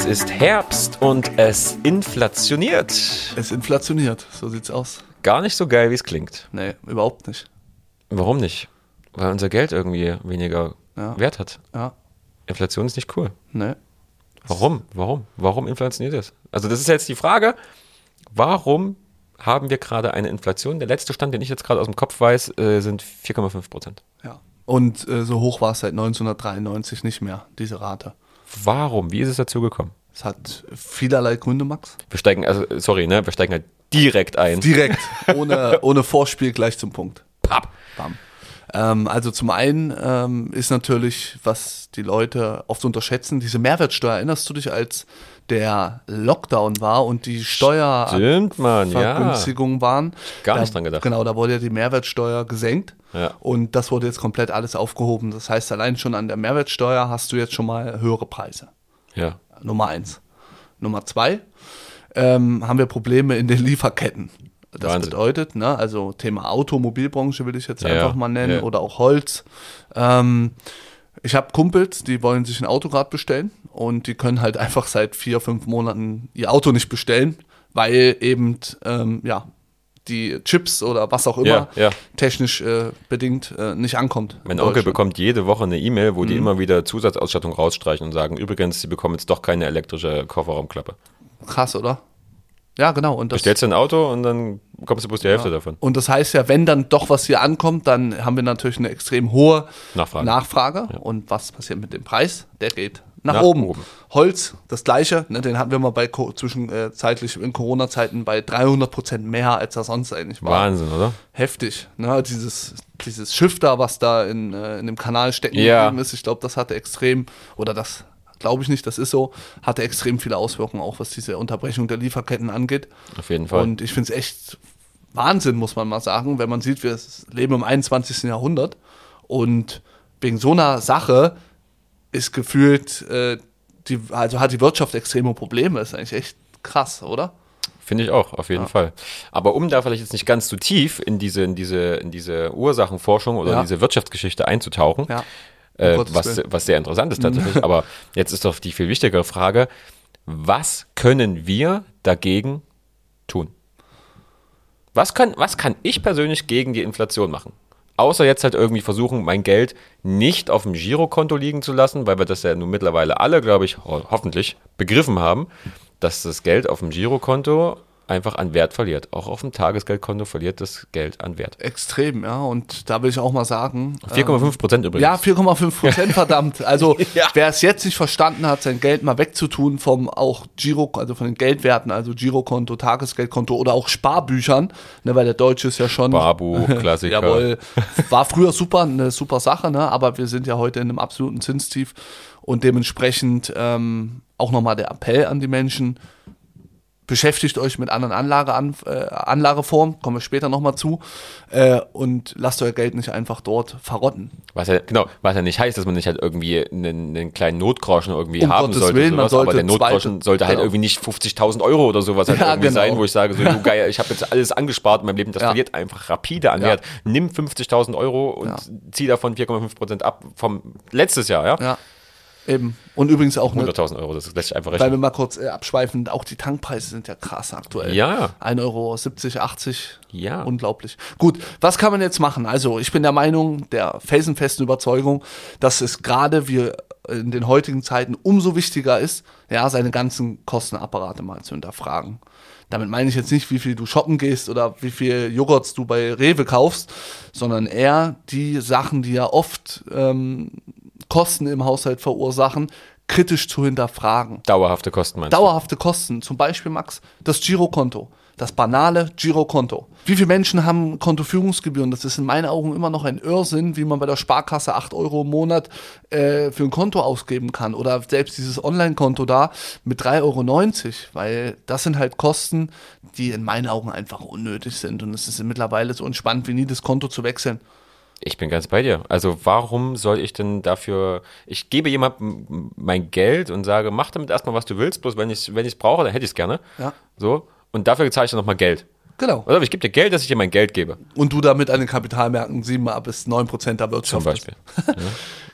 Es ist Herbst und es inflationiert. Es inflationiert, so sieht's aus. Gar nicht so geil, wie es klingt. Nee, überhaupt nicht. Warum nicht? Weil unser Geld irgendwie weniger Ja. Wert hat. Ja, Inflation ist nicht cool. nee. Warum? Warum? Warum inflationiert es? Also das ist jetzt die Frage, warum haben wir gerade eine Inflation? Der letzte Stand, den ich jetzt gerade aus dem Kopf weiß, äh, sind 4,5 Prozent. Ja. Und äh, so hoch war es seit 1993 nicht mehr, diese Rate. Warum? Wie ist es dazu gekommen? Es hat vielerlei Gründe, Max. Wir steigen, also sorry, ne, wir steigen halt direkt ein. Direkt, ohne, ohne Vorspiel gleich zum Punkt. Papp. Bam. Ähm, also zum einen ähm, ist natürlich, was die Leute oft unterschätzen, diese Mehrwertsteuer. Erinnerst du dich, als der Lockdown war und die Mann, ja. Steuervergünstigungen waren? Gar da, nicht dran gedacht. Genau, da wurde ja die Mehrwertsteuer gesenkt. Ja. Und das wurde jetzt komplett alles aufgehoben. Das heißt, allein schon an der Mehrwertsteuer hast du jetzt schon mal höhere Preise. Ja. Nummer eins. Nummer zwei, ähm, haben wir Probleme in den Lieferketten. Das Wahnsinn. bedeutet, ne, also Thema Automobilbranche will ich jetzt Ja, einfach mal nennen oder auch Holz. Ähm, ich habe Kumpels, die wollen sich ein Auto gerade bestellen und die können halt einfach seit vier, fünf Monaten ihr Auto nicht bestellen, weil eben ähm, ja die Chips oder was auch immer Ja, ja. technisch äh, bedingt äh, nicht ankommt. Mein in Onkel bekommt jede Woche eine E-Mail, wo die Mhm. immer wieder Zusatzausstattung rausstreichen und sagen, übrigens, sie bekommen jetzt doch keine elektrische Kofferraumklappe. krass, oder? Ja, genau. Und das, Bestellst du ein Auto und dann bekommst du bloß die Hälfte davon. Und das heißt ja, wenn dann doch was hier ankommt, dann haben wir natürlich eine extrem hohe Nachfrage. Nachfrage. Und was passiert mit dem Preis? Der geht nach, Nach oben. oben. Holz, das gleiche. Ne, den hatten wir mal bei Co- zwischenzeitlich in Corona-Zeiten bei 300 Prozent mehr, als er sonst eigentlich war. Wahnsinn, oder? Heftig. Ne? Dieses, dieses Schiff da, was da in, äh, in dem Kanal stecken Ja. geblieben ist, ich glaube, das hatte extrem, oder das glaube ich nicht, das ist so, hatte extrem viele Auswirkungen, auch was diese Unterbrechung der Lieferketten angeht. Auf jeden Fall. Und ich finde es echt Wahnsinn, muss man mal sagen, wenn man sieht, wir leben im 21. Jahrhundert und wegen so einer Sache ist gefühlt, äh, die, also hat die Wirtschaft extreme Probleme. ist eigentlich echt krass, oder? Finde ich auch, auf jeden Fall. Aber um da vielleicht jetzt nicht ganz zu tief in diese, in diese, in diese Ursachenforschung oder Ja. diese Wirtschaftsgeschichte einzutauchen, Ja. Äh, Gottes was, was sehr interessant ist tatsächlich. Aber jetzt ist doch die viel wichtigere Frage, was können wir dagegen tun? Was kann, was kann ich persönlich gegen die Inflation machen? Außer jetzt halt irgendwie versuchen, mein Geld nicht auf dem Girokonto liegen zu lassen, weil wir das ja nun mittlerweile alle, glaube ich, ho hoffentlich begriffen haben, dass das Geld auf dem Girokonto einfach an Wert verliert. Auch auf dem Tagesgeldkonto verliert das Geld an Wert. Extrem, ja. Und da will ich auch mal sagen. 4,5 Prozent übrigens. Ja, 4,5 Prozent, verdammt. Also Ja. wer es jetzt nicht verstanden hat, sein Geld mal wegzutun vom auch Giro, also von den Geldwerten, also Girokonto, Tagesgeldkonto oder auch Sparbüchern, ne, weil der Deutsche ist ja schon. Barbuch, Klassiker. Jawohl. War früher super, eine super Sache, ne? aber wir sind ja heute in einem absoluten Zinstief und dementsprechend ähm, auch nochmal der Appell an die Menschen, beschäftigt euch mit anderen Anlage, an, äh, Anlageformen, kommen wir später nochmal zu, äh, und lasst euer Geld nicht einfach dort verrotten. Was ja, genau, was ja nicht heißt, dass man nicht halt irgendwie einen, einen kleinen Notgroschen irgendwie Um haben Gottes sollte. Willen, man sowas, aber sollte der Notgroschen zweite- sollte halt genau. irgendwie nicht 50.000 Euro oder sowas halt Ja, irgendwie genau. sein, wo ich sage, so, du geil, ich habe jetzt alles angespart in meinem Leben, das Ja. verliert einfach rapide an Ja. Wert. Nimm 50.000 Euro und Ja. zieh davon 4,5 Prozent ab vom letztes Jahr, ja? Eben. Und übrigens auch, ne, 100.000 Euro, das lässt sich einfach weil wir rechnen. mal kurz äh, abschweifen, auch die Tankpreise sind ja krass aktuell. Ja. 1,70 Euro, 80, Ja. unglaublich. Gut, was kann man jetzt machen? Also ich bin der Meinung, der felsenfesten Überzeugung, dass es gerade wir in den heutigen Zeiten umso wichtiger ist, ja, seine ganzen Kostenapparate mal zu hinterfragen. Damit meine ich jetzt nicht, wie viel du shoppen gehst oder wie viel Joghurts du bei Rewe kaufst, sondern eher die Sachen, die ja oft ähm, Kosten im Haushalt verursachen, kritisch zu hinterfragen. Dauerhafte Kosten meinst du? Dauerhafte Kosten, zum Beispiel, Max, das Girokonto. Das banale Girokonto. Wie viele Menschen haben Kontoführungsgebühren? Das ist in meinen Augen immer noch ein Irrsinn, wie man bei der Sparkasse 8 Euro im Monat äh, für ein Konto ausgeben kann. Oder selbst dieses Online-Konto da mit 3,90 Euro. Weil das sind halt Kosten, die in meinen Augen einfach unnötig sind. Und es ist mittlerweile so entspannt wie nie, das Konto zu wechseln. Ich bin ganz bei dir. Also warum soll ich denn dafür, ich gebe jemandem mein Geld und sage, mach damit erstmal, was du willst, bloß wenn ich es wenn ich's brauche, dann hätte ich es gerne. Ja. So. Und dafür zahle ich dann nochmal Geld. Genau. Oder ich gebe dir Geld, dass ich dir mein Geld gebe. Und du damit an den Kapitalmärkten 7 bis 9 Prozent der Wirtschaft Zum Beispiel. hast.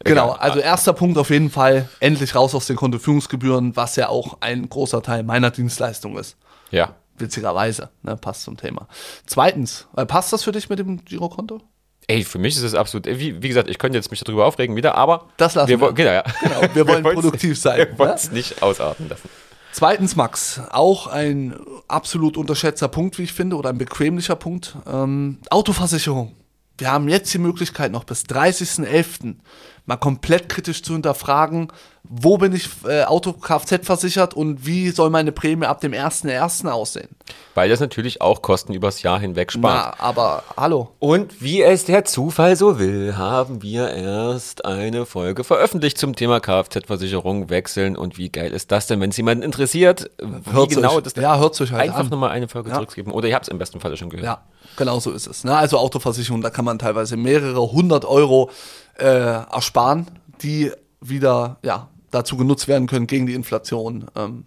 Genau, also erster Punkt auf jeden Fall, endlich raus aus den Kontoführungsgebühren, was ja auch ein großer Teil meiner Dienstleistung ist. Ja. Witzigerweise, ne, passt zum Thema. Zweitens, äh, passt das für dich mit dem Girokonto? Ey, für mich ist es absolut, wie, wie gesagt, ich könnte jetzt mich darüber aufregen wieder, aber Das lassen wir. wir. wollen- Genau, ja. Genau, wir wollen wollen's produktiv sein, Wir wollen ne? es nicht ausarten lassen. Zweitens, Max, auch ein absolut unterschätzter Punkt, wie ich finde, oder ein bequemlicher Punkt. Ähm, Autoversicherung. Wir haben jetzt die Möglichkeit, noch bis 30.11. mal komplett kritisch zu hinterfragen, wo bin ich äh, Auto-Kfz versichert und wie soll meine Prämie ab dem 1.1. aussehen. Weil das natürlich auch Kosten übers Jahr hinweg spart. Na, aber hallo. Und wie es der Zufall so will, haben wir erst eine Folge veröffentlicht zum Thema Kfz-Versicherung wechseln. Und wie geil ist das denn, wenn es jemanden interessiert, wie Hört's genau euch, das ja, hört's euch halt einfach an. nochmal eine Folge Ja. zurückgeben. Oder ihr habt es im besten Falle schon gehört. Ja, genau so ist es. Ne? Also Autoversicherung, da kann man teilweise mehrere hundert Euro äh, ersparen, die wieder ja, dazu genutzt werden können, gegen die Inflation ähm,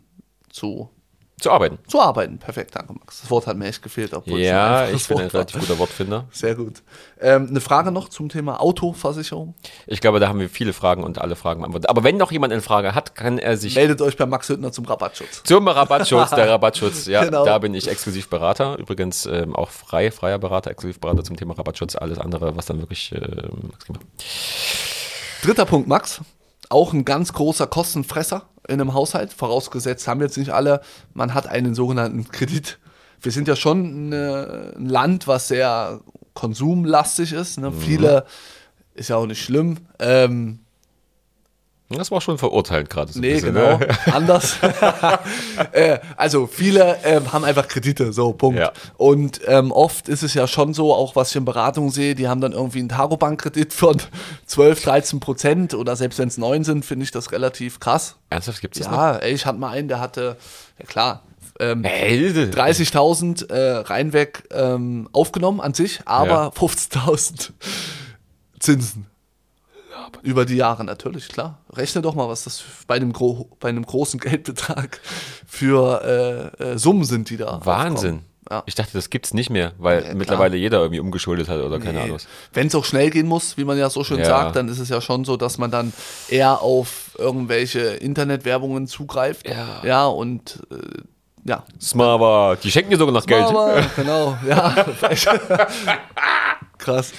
zu, Zu arbeiten. zu arbeiten. Perfekt, danke Max. Das Wort hat mir echt gefehlt. obwohl Ja, einfaches ich bin ein Wort war. relativ guter Wortfinder. Sehr gut. Ähm, eine Frage noch zum Thema Autoversicherung. Ich glaube, da haben wir viele Fragen und alle Fragen beantwortet. Aber wenn noch jemand eine Frage hat, kann er sich Meldet euch bei Max Hüttner zum Rabattschutz. zum Rabattschutz, der Rabattschutz, ja, Genau. da bin ich exklusiv Berater. Übrigens ähm, auch frei, freier Berater, exklusiv Berater zum Thema Rabattschutz. Alles andere, was dann wirklich Giemer. Dritter Punkt, Max. Auch ein ganz großer Kostenfresser in einem Haushalt. Vorausgesetzt haben jetzt nicht alle, man hat einen sogenannten Kredit. Wir sind ja schon eine, ein Land, was sehr konsumlastig ist. Ne? Viele, ist ja auch nicht schlimm. Ähm, Das war schon verurteilt gerade. So nee, bisschen, genau, Ne? anders. äh, also viele ähm, haben einfach Kredite, so, Punkt. Ja. Und ähm, oft ist es ja schon so, auch was ich in Beratung sehe, die haben dann irgendwie einen Tagobankkredit von 12, 13 Prozent oder selbst wenn es 9 sind, finde ich das relativ krass. Ernsthaft gibt es das? Ja, ey, ich hatte mal einen, der hatte, ja klar, ähm, Hey, 30.000 äh, reinweg ähm, aufgenommen an sich, aber Ja. 15.000 Zinsen. Über die Jahre natürlich, klar. Rechne doch mal, was das bei einem, gro bei einem großen Geldbetrag für äh, äh, Summen sind, die da. Wahnsinn. Ja. Ich dachte, das gibt's nicht mehr, weil klar. mittlerweile jeder irgendwie umgeschuldet hat oder keine Ahnung. Wenn es auch schnell gehen muss, wie man ja so schön Ja. sagt, dann ist es ja schon so, dass man dann eher auf irgendwelche Internetwerbungen zugreift. Ja. Ja, und äh, ja. Smava, die schenken dir sogar noch Geld. Aber, genau, ja. Krass.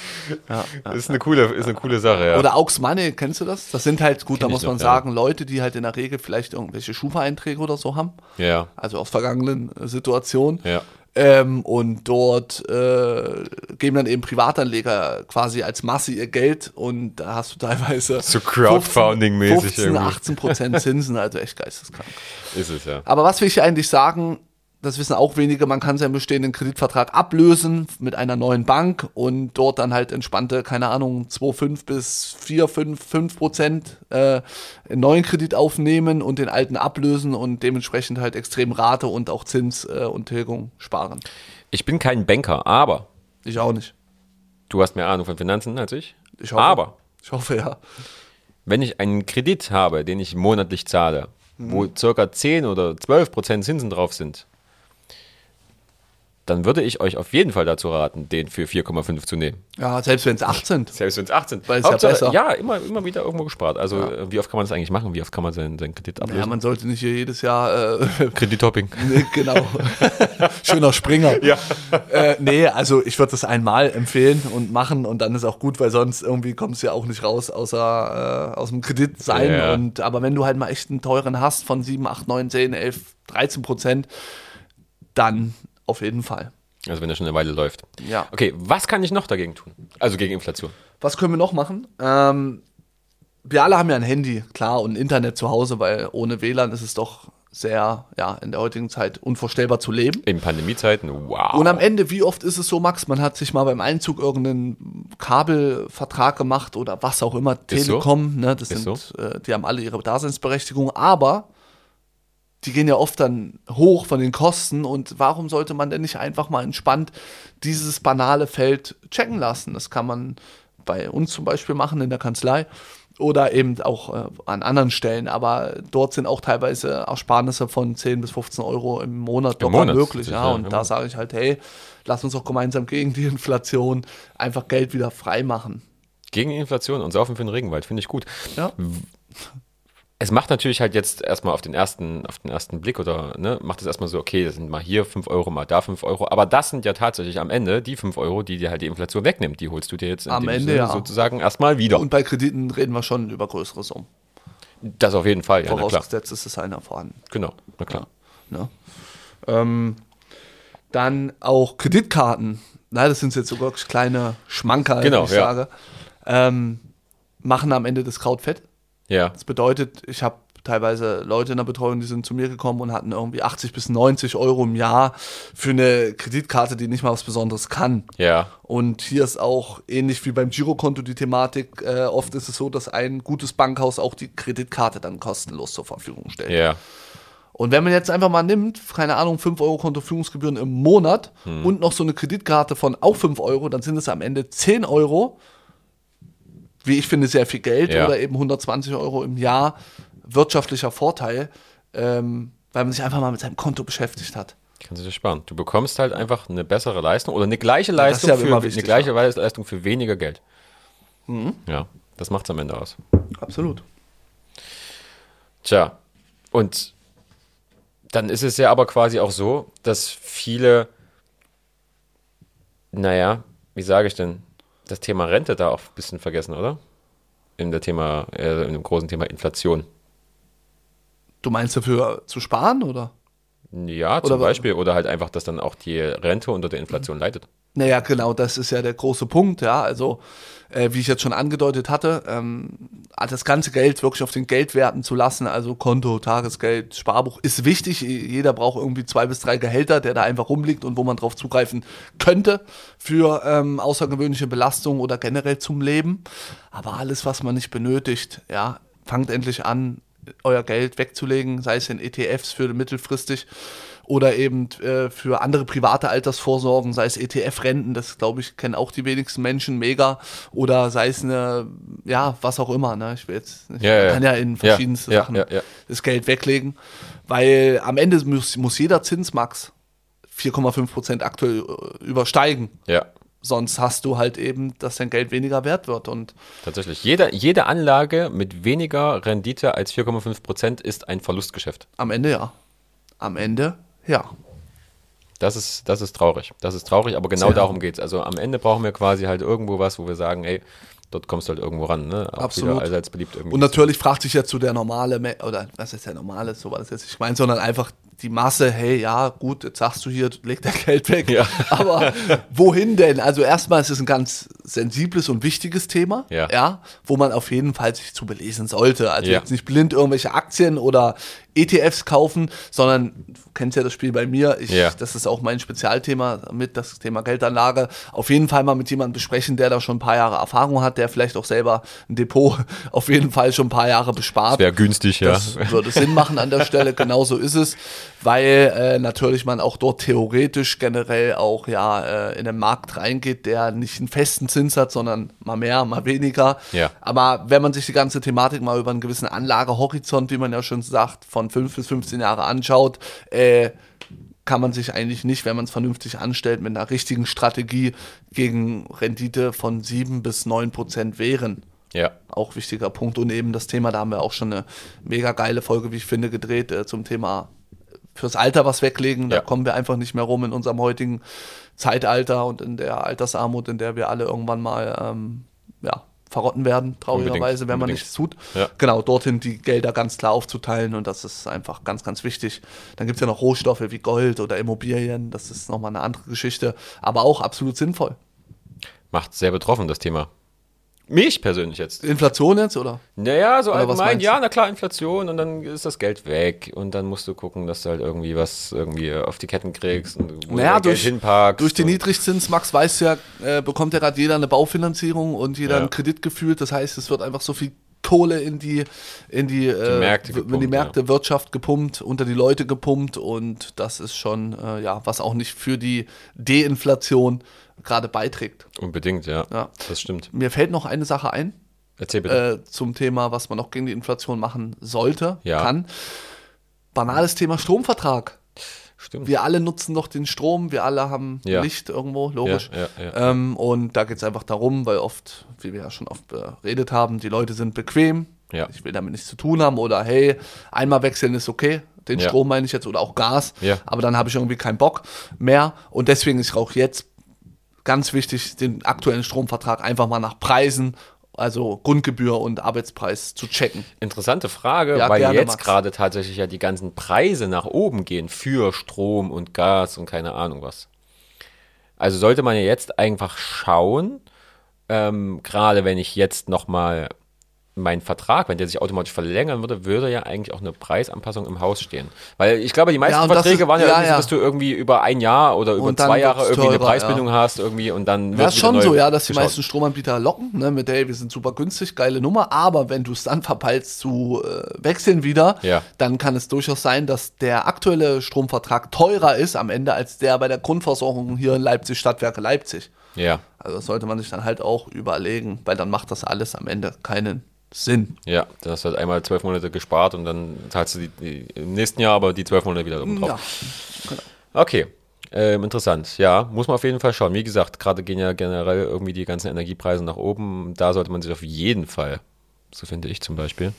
Ja. Ist eine coole, ist eine coole Sache, ja. Oder Aux Money, kennst du das? Das sind halt, gut, da Kenn ich muss man noch, ja. sagen, Leute, die halt in der Regel vielleicht irgendwelche Schufa-Einträge oder so haben. ja, Also aus vergangenen äh, Situationen. ja. Ähm, und dort äh, geben dann eben Privatanleger quasi als Masse ihr Geld und da hast du teilweise So Crowdfunding-mäßig 15, irgendwie. 18 Prozent Zinsen, also echt geisteskrank. Ist es, ja. Aber was will ich eigentlich sagen? Das wissen auch wenige, man kann seinen bestehenden Kreditvertrag ablösen mit einer neuen Bank und dort dann halt entspannte, keine Ahnung, 2,5 bis 4, 5, 5 Prozent äh, einen neuen Kredit aufnehmen und den alten ablösen und dementsprechend halt extrem Rate und auch Zins äh, und Tilgung sparen. Ich bin kein Banker, aber Ich auch nicht. du hast mehr Ahnung von Finanzen als ich. Ich hoffe. Aber Ich hoffe ja. wenn ich einen Kredit habe, den ich monatlich zahle, wo Mhm. circa 10 oder 12 Prozent Zinsen drauf sind, dann würde ich euch auf jeden Fall dazu raten, den für 4,5 zu nehmen. Ja, selbst wenn es 8 sind. Selbst wenn es 8 sind. Weil es ja besser. ja, immer, immer wieder irgendwo gespart. Also äh, wie oft kann man das eigentlich machen? Wie oft kann man seinen, seinen Kredit Ja, ablösen? man sollte nicht hier jedes Jahr äh, Kredithopping. Nee, genau. Schöner Springer. Ja. Äh, nee, also ich würde das einmal empfehlen und machen und dann ist auch gut, weil sonst irgendwie kommst du ja auch nicht raus, außer äh, aus dem Kredit sein. Ja. Und, aber wenn du halt mal echt einen teuren hast von 7, 8, 9, 10, 11, 13 Prozent, dann auf jeden Fall. Also wenn er schon eine Weile läuft. Ja. Okay, was kann ich noch dagegen tun? Also gegen Inflation. Was können wir noch machen? Ähm, wir alle haben ja ein Handy, klar, und Internet zu Hause, weil ohne WLAN ist es doch sehr, ja, in der heutigen Zeit unvorstellbar zu leben. In Pandemiezeiten, wow. Und am Ende, wie oft ist es so, Max, man hat sich mal beim Einzug irgendeinen Kabelvertrag gemacht oder was auch immer, Ist so. Telekom, ne, das Ist sind, äh, die haben alle ihre Daseinsberechtigung, aber die gehen ja oft dann hoch von den Kosten und warum sollte man denn nicht einfach mal entspannt dieses banale Feld checken lassen? Das kann man bei uns zum Beispiel machen in der Kanzlei oder eben auch äh, an anderen Stellen. Aber dort sind auch teilweise Ersparnisse von 10 bis 15 Euro im Monat Monat, möglich. Ja, und da sage ich halt, hey, lass uns doch gemeinsam gegen die Inflation einfach Geld wieder frei machen. Gegen die Inflation und Saufen für den Regenwald, finde ich gut. Ja. Es macht natürlich halt jetzt erstmal auf den ersten, auf den ersten Blick oder ne, macht es erstmal so, okay, das sind mal hier 5 Euro, mal da 5 Euro. Aber das sind ja tatsächlich am Ende die 5 Euro, die dir halt die Inflation wegnimmt. Die holst du dir jetzt in Am dem Ende, ja. sozusagen erstmal wieder. Und bei Krediten reden wir schon über größere Summen. das auf jeden Fall, ja, na klar. Vorausgesetzt ist es einer vorhanden. Genau, na klar. Ne? Ähm, dann auch Kreditkarten. Na, das sind jetzt so wirklich kleine Schmankerl, Genau, ich ja. sage. Ähm, machen am Ende das Kraut fett. Ja, Das bedeutet, ich habe teilweise Leute in der Betreuung, die sind zu mir gekommen und hatten irgendwie 80 bis 90 Euro im Jahr für eine Kreditkarte, die nicht mal was Besonderes kann. ja, Und hier ist auch ähnlich wie beim Girokonto die Thematik. Äh, oft ist es so, dass ein gutes Bankhaus auch die Kreditkarte dann kostenlos zur Verfügung stellt. ja. Und wenn man jetzt einfach mal nimmt, keine Ahnung, 5 Euro Kontoführungsgebühren im Monat und noch so eine Kreditkarte von auch 5 Euro, dann sind es am Ende 10 Euro, wie ich finde, sehr viel Geld Ja. oder eben 120 Euro im Jahr wirtschaftlicher Vorteil, ähm, weil man sich einfach mal mit seinem Konto beschäftigt hat. Kannst du dir sparen. Du bekommst halt einfach eine bessere Leistung oder eine gleiche Leistung ja für wichtig, Mhm. eine gleiche Leistung für weniger Geld. Ja, das macht's am Ende aus. Absolut. Tja, und dann ist es ja aber quasi auch so, dass viele, naja, wie sage ich denn, das Thema Rente da auch ein bisschen vergessen, oder? In der Thema, äh, in dem großen Thema Inflation. Du meinst dafür zu sparen oder? Ja, zum Oder Beispiel. Oder halt einfach, dass dann auch die Rente unter der Inflation leidet. Naja, genau, das ist ja der große Punkt, ja. Also, äh, wie ich jetzt schon angedeutet hatte, ähm, das ganze Geld wirklich auf den Geldwerten zu lassen, also Konto, Tagesgeld, Sparbuch, ist wichtig. Jeder braucht irgendwie zwei bis drei Gehälter, der da einfach rumliegt und wo man drauf zugreifen könnte für ähm, außergewöhnliche Belastungen oder generell zum Leben. Aber alles, was man nicht benötigt, ja, fangt endlich an, euer Geld wegzulegen, sei es in ETFs für mittelfristig oder eben äh, für andere private Altersvorsorgen, sei es ETF-Renten, das glaube ich kennen auch die wenigsten Menschen mega, oder sei es eine, ja, was auch immer, ne? Ich will jetzt, ich Ja, ja, ja. kann ja in verschiedenste ja, Sachen das Geld weglegen, weil am Ende muss, muss jeder Zinsmax 4,5 Prozent aktuell äh, übersteigen. Ja, Sonst hast du halt eben, dass dein Geld weniger wert wird und tatsächlich. Jede, jede Anlage mit weniger Rendite als 4,5 Prozent ist ein Verlustgeschäft. am Ende ja. Am Ende ja. Das ist, das ist traurig. Das ist traurig, aber genau Sehr. darum geht's. Also am Ende brauchen wir quasi halt irgendwo was, wo wir sagen, ey, dort kommst du halt irgendwo ran. Ne? Auch Absolut. Allseits beliebt irgendwie. Und natürlich fragt sich jetzt so der normale, Me- oder was ist der normale, so war das jetzt nicht gemeint, sondern einfach die Masse, hey, ja, gut, jetzt sagst du hier, leg dein Geld weg. Ja. Aber wohin denn? Also erstmal ist es ein ganz sensibles und wichtiges Thema, Ja. ja, wo man auf jeden Fall sich zu belesen sollte. Also Ja. jetzt nicht blind irgendwelche Aktien oder ETFs kaufen, sondern du kennst ja das Spiel bei mir, ich, Ja. das ist auch mein Spezialthema mit, das Thema Geldanlage. Auf jeden Fall mal mit jemandem besprechen, der da schon ein paar Jahre Erfahrung hat, der vielleicht auch selber ein Depot auf jeden Fall schon ein paar Jahre bespart. Wäre günstig, ja. Das würde Sinn machen an der Stelle, genau so ist es, weil äh, natürlich man auch dort theoretisch generell auch ja äh, in den Markt reingeht, der nicht einen festen Zins hat, sondern mal mehr, mal weniger. Ja. Aber wenn man sich die ganze Thematik mal über einen gewissen Anlagehorizont, wie man ja schon sagt, von 5 bis 15 Jahre anschaut, äh, kann man sich eigentlich nicht, wenn man es vernünftig anstellt, mit einer richtigen Strategie gegen Rendite von 7 bis 9 Prozent wehren ja. auch wichtiger Punkt. Und eben das Thema, da haben wir auch schon eine mega geile Folge, wie ich finde, gedreht äh, zum Thema fürs Alter was weglegen. Da Ja. kommen wir einfach nicht mehr rum in unserem heutigen Zeitalter und in der Altersarmut, in der wir alle irgendwann mal ähm, ja, verrotten werden, traurigerweise, Unbedingt, wenn man unbedingt. nichts tut. Ja. Genau, dorthin die Gelder ganz klar aufzuteilen und das ist einfach ganz, ganz wichtig. Dann gibt es ja noch Rohstoffe wie Gold oder Immobilien, das ist nochmal eine andere Geschichte, aber auch absolut sinnvoll. Macht sehr betroffen, das Thema. Mich persönlich jetzt. Inflation jetzt, oder? Naja, so Oder allgemein, ja, na klar, Inflation und dann ist das Geld weg und dann musst du gucken, dass du halt irgendwie was irgendwie auf die Ketten kriegst und wo Naja, du durch, Geld hinpackst. durch den Niedrigzins, Max weiß ja, äh, bekommt ja gerade jeder eine Baufinanzierung und jeder Ja. einen Kredit gefühlt. Das heißt, es wird einfach so viel Kohle in die, in die, äh, Märkte w- in die gepumpt, Märkte, Wirtschaft gepumpt, unter die Leute gepumpt und das ist schon, äh, ja, was auch nicht für die Deinflation gerade beiträgt. Unbedingt, ja. Ja. Das stimmt. Mir fällt noch eine Sache ein. Erzähl bitte. äh, zum Thema, was man noch gegen die Inflation machen sollte, Ja. kann. Banales Thema Stromvertrag. Stimmt. Wir alle nutzen doch den Strom, wir alle haben Ja. Licht irgendwo, logisch. Ja. Ähm, und da geht es einfach darum, weil oft, wie wir ja schon oft beredet haben, die Leute sind bequem. Ja. Ich will damit nichts zu tun haben oder hey, einmal wechseln ist okay. Den. Strom meine ich jetzt oder auch Gas. Ja. Aber dann habe ich irgendwie keinen Bock mehr. Und deswegen ist auch jetzt ganz wichtig, den aktuellen Stromvertrag einfach mal nach Preisen, also Grundgebühr und Arbeitspreis zu checken. Interessante Frage, Ja, weil gerne, jetzt gerade tatsächlich ja die ganzen Preise nach oben gehen für Strom und Gas und keine Ahnung was. Also sollte man ja jetzt einfach schauen, ähm, gerade wenn ich jetzt nochmal meinen Vertrag, wenn der sich automatisch verlängern würde, würde ja eigentlich auch eine Preisanpassung im Haus stehen. Weil ich glaube, die meisten Ja, das Verträge ist- waren ja, ja, irgendwie ja. dass du irgendwie über ein Jahr oder über zwei Jahre irgendwie eine teurer, Preisbindung hast irgendwie und dann Ja, wird ist wieder schon so, ja, dass die geschaut. meisten Stromanbieter locken, ne, mit hey, wir sind super günstig, geile Nummer, aber wenn du es dann verpeilst zu äh, wechseln wieder, Ja. dann kann es durchaus sein, dass der aktuelle Stromvertrag teurer ist am Ende als der bei der Grundversorgung hier in Leipzig, Stadtwerke Leipzig. Ja, Also das sollte man sich dann halt auch überlegen, weil dann macht das alles am Ende keinen Sinn. ja, dann hast du halt einmal zwölf Monate gespart und dann zahlst du die, die, im nächsten Jahr aber die zwölf Monate wieder oben drauf. Ja, genau. Okay, ähm, interessant. Ja, muss man auf jeden Fall schauen. Wie gesagt, gerade gehen ja generell irgendwie die ganzen Energiepreise nach oben. Da sollte man sich auf jeden Fall, so finde ich zum Beispiel,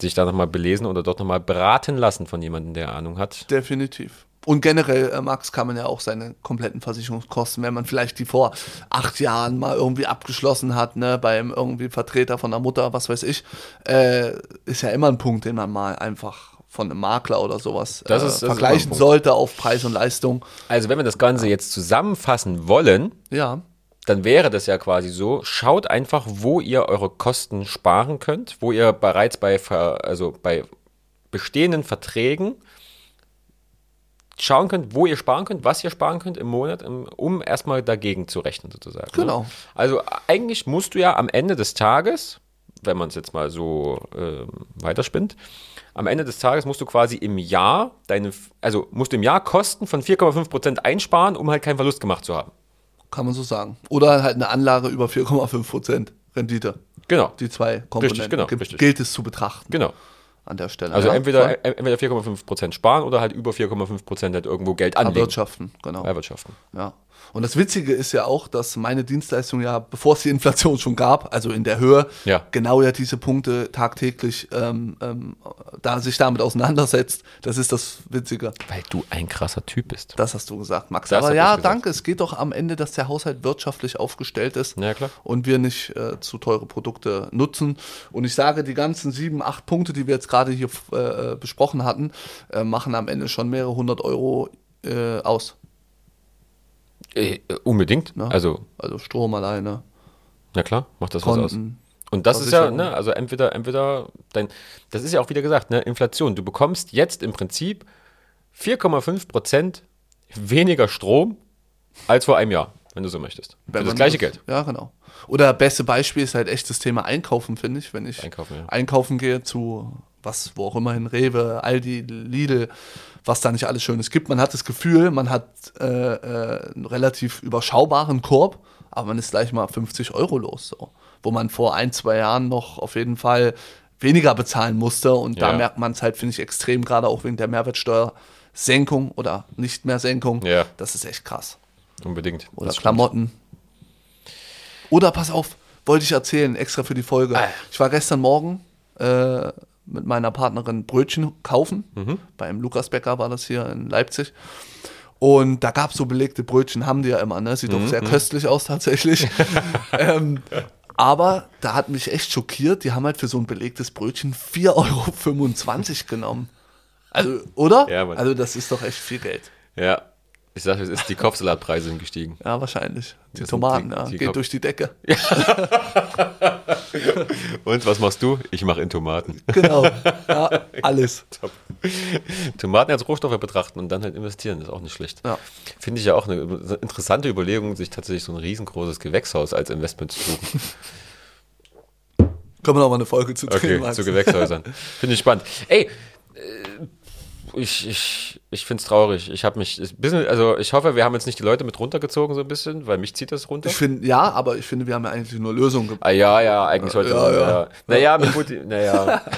sich da nochmal belesen oder dort nochmal beraten lassen von jemandem, der Ahnung hat. Definitiv. Und generell, äh, Max, kann man ja auch seine kompletten Versicherungskosten, wenn man vielleicht die vor acht Jahren mal irgendwie abgeschlossen hat, ne, beim irgendwie Vertreter von der Mutter, was weiß ich, äh, ist ja immer ein Punkt, den man mal einfach von einem Makler oder sowas äh, ist- vergleichen sollte auf Preis und Leistung. Also wenn wir das Ganze jetzt zusammenfassen wollen, Ja, dann wäre das ja quasi so, schaut einfach, wo ihr eure Kosten sparen könnt, wo ihr bereits bei, also bei bestehenden Verträgen schauen könnt, wo ihr sparen könnt, was ihr sparen könnt im Monat, im- um erstmal dagegen zu rechnen sozusagen. Genau. Ne? Also eigentlich musst du ja am Ende des Tages, wenn man es jetzt mal so ähm, weiterspinnt, am Ende des Tages musst du quasi im Jahr deine, also musst du im Jahr Kosten von 4,5% einsparen, um halt keinen Verlust gemacht zu haben. kann man so sagen. Oder halt eine Anlage über 4,5 Prozent Rendite. Genau. Die zwei Komponenten genau, gibt- richtig. gilt es zu betrachten Genau. An der Stelle. Also Ja, entweder, voll. entweder 4,5% sparen oder halt über 4,5% halt irgendwo Geld anlegen. Erwirtschaften, genau. Erwirtschaften. Ja. Und das Witzige ist ja auch, dass meine Dienstleistung ja, bevor es die Inflation schon gab, also in der Höhe, Ja. genau ja diese Punkte tagtäglich ähm, ähm, da sich damit auseinandersetzt. Das ist das Witzige. Weil du ein krasser Typ bist. Das hast du gesagt, Max. Das Aber ja, danke. Es geht doch am Ende, dass der Haushalt wirtschaftlich aufgestellt ist Ja, klar. und wir nicht äh, zu teure Produkte nutzen. Und ich sage, die ganzen sieben, acht Punkte, die wir jetzt gerade hier äh, besprochen hatten, äh, machen am Ende schon mehrere hundert Euro äh, aus. Äh, unbedingt. Ne? Also, Also Strom alleine. na klar, macht das was aus. Konten. Und das ist ja, ne, also entweder, entweder, dein, das ist ja auch wieder gesagt, ne, Inflation. Du bekommst jetzt im Prinzip 4,5% weniger Strom als vor einem Jahr, wenn du so möchtest. Für das gleiche Geld. Ja, genau. Oder beste Beispiel ist halt echt das Thema Einkaufen, finde ich. Wenn ich Einkaufen, ja. einkaufen gehe zu was, wo auch immer hin, Rewe, Aldi, Lidl, was da nicht alles Schönes gibt. Man hat das Gefühl, man hat äh, äh, einen relativ überschaubaren Korb, aber man ist gleich mal 50 Euro los. So. Wo man vor ein, zwei Jahren noch auf jeden Fall weniger bezahlen musste. Und da Ja. merkt man es halt, finde ich, extrem, gerade auch wegen der Mehrwertsteuersenkung oder nicht mehr Senkung. Ja. Das ist echt krass. Unbedingt. Oder Das stimmt. Klamotten. Oder pass auf, wollte ich erzählen, extra für die Folge. Ah. Ich war gestern Morgen äh, mit meiner Partnerin Brötchen kaufen. Mhm. Beim Lukas Bäcker war das hier in Leipzig. Und da gab es so belegte Brötchen, haben die ja immer, ne? Sieht Mhm, doch sehr köstlich aus tatsächlich. ähm, aber da hat mich echt schockiert, die haben halt für so ein belegtes Brötchen 4,25 Euro genommen. Also, oder? Ja, Mann. also das ist doch echt viel Geld. Ja. Ich sag, es ist die Kopfsalatpreise sind gestiegen. Ja, wahrscheinlich. Die Das Tomaten, die- ja, die geht Kopf- durch die Decke. Und was machst du? Ich mache in Tomaten. Genau. Ja, alles. Top. Tomaten als Rohstoffe betrachten und dann halt investieren, ist auch nicht schlecht. Ja. Finde ich ja auch eine interessante Überlegung, sich tatsächlich so ein riesengroßes Gewächshaus als Investment zu suchen. Können wir noch mal eine Folge zu Okay, drehen, zu Gewächshäusern. Finde ich spannend. Ey, ich, ich, ich finde es traurig. Ich habe mich, bisschen, also ich hoffe, wir haben jetzt nicht die Leute mit runtergezogen so ein bisschen, weil mich zieht das runter. Ich finde, ja, aber ich finde, wir haben ja eigentlich nur Lösungen gebracht. Ah, ja, ja, eigentlich sollte Ja, man, ja. ja. Naja, mit Putin, naja.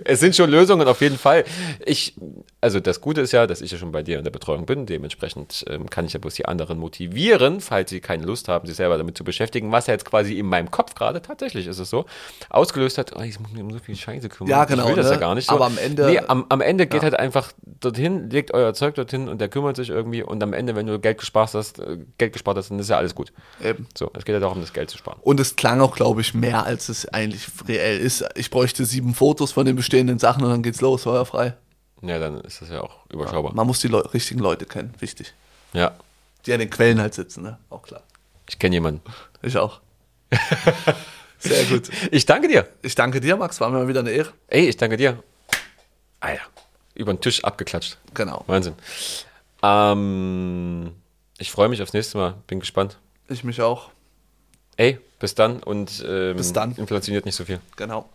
es sind schon Lösungen auf jeden Fall. Ich, also das Gute ist ja, dass ich ja schon bei dir in der Betreuung bin. Dementsprechend ähm, kann ich ja bloß die anderen motivieren, falls sie keine Lust haben, sich selber damit zu beschäftigen, was ja jetzt quasi in meinem Kopf gerade, tatsächlich ist es so, ausgelöst hat, oh, ich muss mich um so viel Scheiße kümmern. Ja, genau, Ich will das ne? ja gar nicht so. Aber am Ende- Nee, am, am Ende geht halt einfach dorthin, legt euer Zeug dorthin und der kümmert sich irgendwie und am Ende, wenn du Geld gespart hast, äh, Geld gespart hast, dann ist ja alles gut. Eben. So, es geht ja darum, das Geld zu sparen. Und es klang auch, glaube ich, mehr, als es eigentlich reell ist. Ich bräuchte sieben Fotos von den bestehenden Sachen und dann geht's los, feuerfrei. Ja, dann ist das ja auch überschaubar. Man muss die Leu richtigen Leute kennen, wichtig. Ja, Die an den Quellen halt sitzen, ne? Auch klar. ich kenne jemanden. Ich auch. Sehr gut. Ich danke dir. Ich danke dir, Max, war mir mal wieder eine Ehre. Ey, ich danke dir. Alter, über den Tisch abgeklatscht. Genau. Wahnsinn. Ähm, ich freue mich aufs nächste Mal. Bin gespannt. Ich mich auch. Ey, bis dann und ähm, Bis dann. inflationiert nicht so viel. Genau.